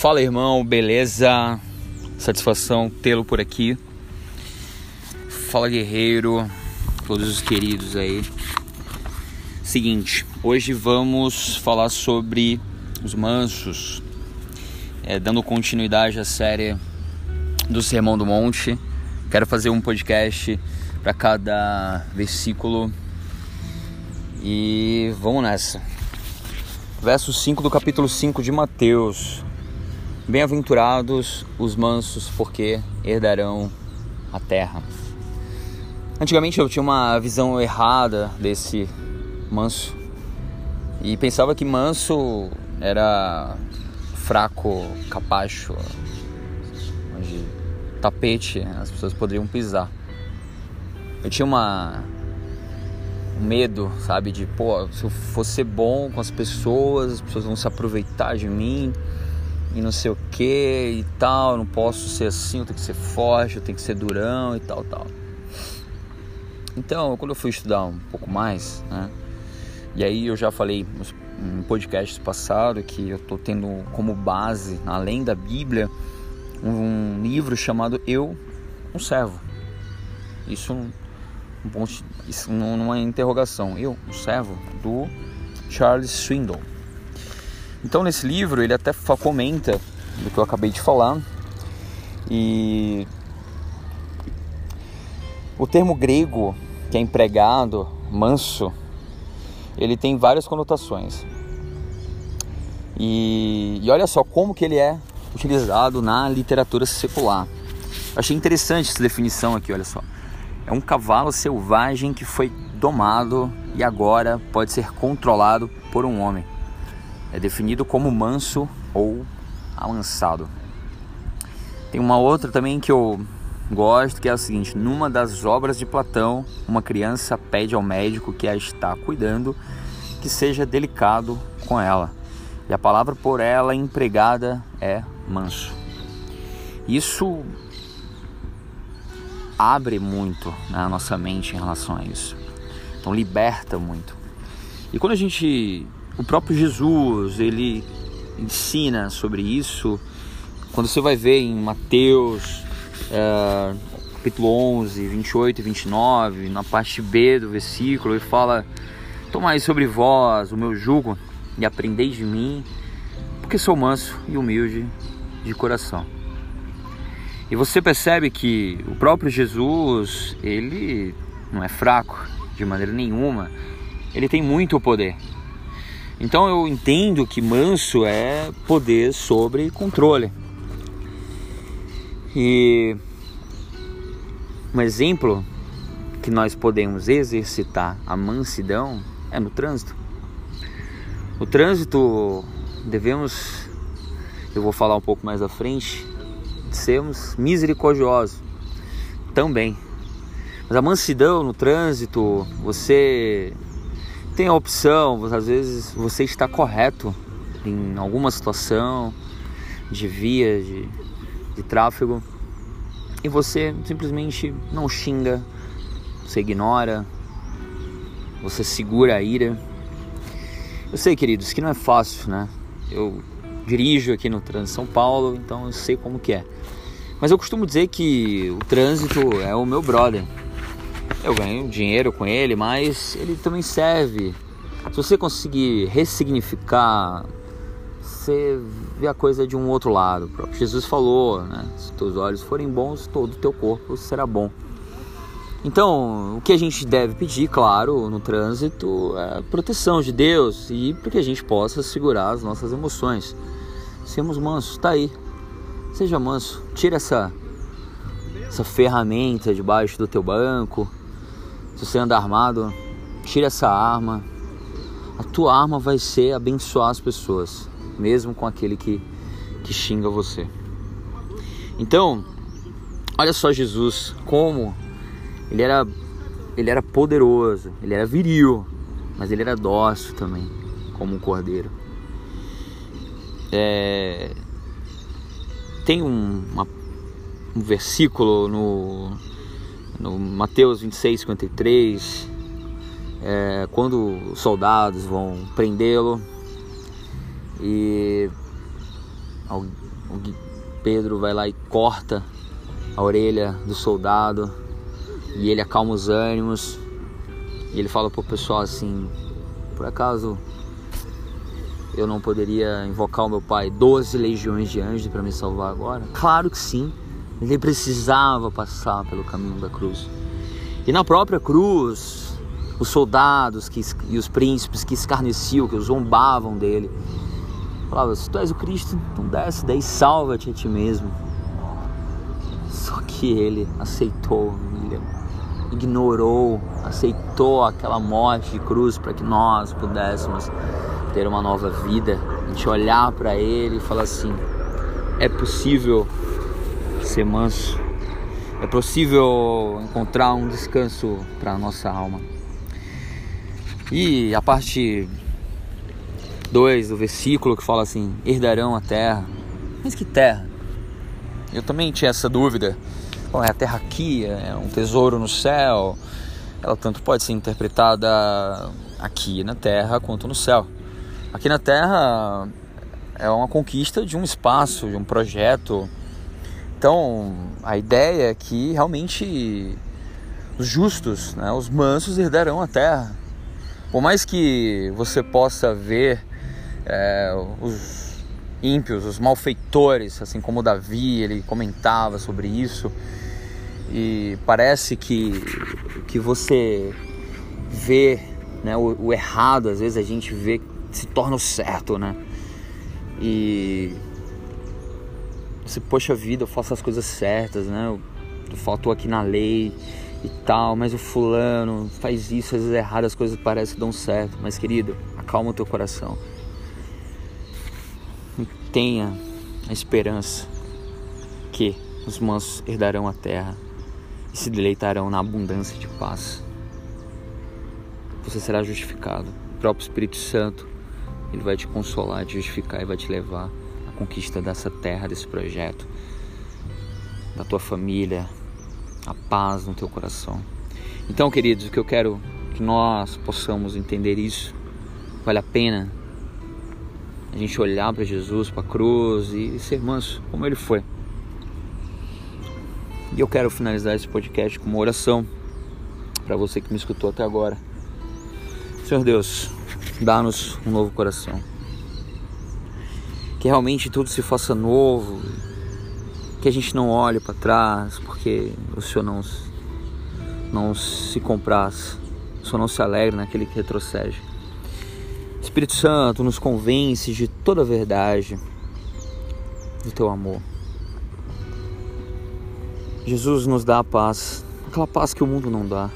Fala irmão, beleza? Satisfação tê-lo por aqui. Fala guerreiro, todos os queridos aí. Seguinte, hoje vamos falar sobre os mansos, é, dando continuidade à série do Sermão do Monte. Quero fazer um podcast para cada versículo e vamos nessa. Verso 5 do capítulo 5 de Mateus. Bem-aventurados os mansos, porque herdarão a terra. Antigamente eu tinha uma visão errada desse manso e pensava que manso era fraco, capacho, onde tapete as pessoas poderiam pisar. Eu tinha uma um medo, sabe, de pô, se eu for ser bom com as pessoas, as pessoas vão se aproveitar de mim e não sei o que e tal, não posso ser assim, eu tenho que ser forte, eu tenho que ser durão e tal, tal. Então, quando eu fui estudar um pouco mais, né? E aí eu já falei em podcasts passados que eu estou tendo como base, além da Bíblia, um livro chamado Eu, um servo. Isso um, ponto, isso numa interrogação. Eu, um servo do Charles Swindoll. Então nesse livro ele até comenta do que eu acabei de falar e o termo grego que é empregado, manso, ele tem várias conotações. E, e olha só como que ele é utilizado na literatura secular. Achei interessante essa definição aqui, olha só. É um cavalo selvagem que foi domado e agora pode ser controlado por um homem. É definido como manso ou amansado. Tem uma outra também que eu gosto, que é a seguinte: numa das obras de Platão, uma criança pede ao médico que a está cuidando que seja delicado com ela. E a palavra por ela empregada é manso. Isso abre muito na nossa mente em relação a isso. Então liberta muito. E quando a gente, o próprio Jesus, ele ensina sobre isso. Quando você vai ver em Mateus, é, capítulo 11, 28 e 29, na parte B do versículo, ele fala: Tomai sobre vós o meu jugo e aprendeis de mim, porque sou manso e humilde de coração. E você percebe que o próprio Jesus, ele não é fraco de maneira nenhuma, ele tem muito poder. Então eu entendo que manso é poder sobre controle. E um exemplo que nós podemos exercitar a mansidão é no trânsito. O trânsito devemos, eu vou falar um pouco mais à frente, sermos misericordiosos também. Mas a mansidão no trânsito, você tem a opção, às vezes você está correto em alguma situação de via, de de tráfego e você simplesmente não xinga, você ignora, você segura a ira. Eu sei, queridos, que não é fácil, né? Eu dirijo aqui no trânsito São Paulo, então eu sei como que é. Mas eu costumo dizer que o trânsito é o meu brother. Eu ganho dinheiro com ele, mas ele também serve. Se você conseguir ressignificar você vê a coisa de um outro lado. Jesus falou, né? Se teus olhos forem bons, todo o teu corpo será bom. Então, o que a gente deve pedir, claro, no trânsito é proteção de Deus e para que a gente possa segurar as nossas emoções. Sermos mansos, tá aí. Seja manso, tira essa essa ferramenta debaixo do teu banco. Se você anda armado, tira essa arma. A tua arma vai ser abençoar as pessoas mesmo com aquele que, que xinga você. Então, olha só Jesus, como ele era, ele era poderoso, ele era viril, mas ele era dócil também, como um cordeiro. É, tem um, uma, um versículo no, no Mateus 26, 53, é, quando os soldados vão prendê-lo, e Pedro vai lá e corta a orelha do soldado e ele acalma os ânimos. E ele fala pro pessoal assim: Por acaso eu não poderia invocar o meu pai 12 legiões de anjos para me salvar agora? Claro que sim. Ele precisava passar pelo caminho da cruz. E na própria cruz, os soldados que, e os príncipes que escarneciam, que zombavam dele, falavam: Se tu és o Cristo, então desce, daí salva-te a ti mesmo. Só que ele aceitou, ele ignorou, aceitou aquela morte de cruz para que nós pudéssemos ter uma nova vida. A gente olhar para ele e falar assim: é possível ser manso, é possível encontrar um descanso para a nossa alma. E a parte 2 do versículo que fala assim: herdarão a terra. Mas que terra? Eu também tinha essa dúvida. Bom, é a terra aqui, é um tesouro no céu. Ela tanto pode ser interpretada aqui na terra quanto no céu. Aqui na terra é uma conquista de um espaço, de um projeto. Então, a ideia é que realmente os justos, né, os mansos herdarão a terra. Por mais que você possa ver é, os ímpios, os malfeitores, assim como Davi, ele comentava sobre isso. E parece que, que você vê né, o, o errado, às vezes a gente vê se torna o certo, né? E você, poxa vida, eu faço as coisas certas, né? Eu, faltou aqui na lei e tal, mas o fulano faz isso, às vezes é errado, as coisas parecem que dão certo. Mas querido, acalma o teu coração tenha a esperança que os mansos herdarão a terra e se deleitarão na abundância de paz. Você será justificado. O próprio Espírito Santo, ele vai te consolar, te justificar e vai te levar conquista dessa terra, desse projeto, da tua família, a paz no teu coração. Então, queridos, o que eu quero que nós possamos entender isso, vale a pena a gente olhar para Jesus, para a cruz e ser manso, como ele foi. E eu quero finalizar esse podcast com uma oração para você que me escutou até agora. Senhor Deus, dá-nos um novo coração. Que realmente tudo se faça novo, que a gente não olhe para trás, porque o Senhor não, não se compraz, o Senhor não se alegra naquele que retrocede. Espírito Santo nos convence de toda a verdade do teu amor. Jesus nos dá a paz, aquela paz que o mundo não dá,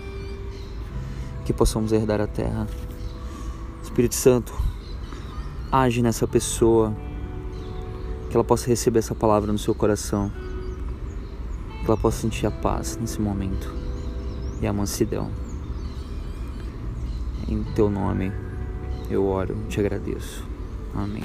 que possamos herdar a terra. Espírito Santo, age nessa pessoa, que ela possa receber essa palavra no seu coração, que ela possa sentir a paz nesse momento e a mansidão. Em teu nome eu oro, te agradeço. Amém.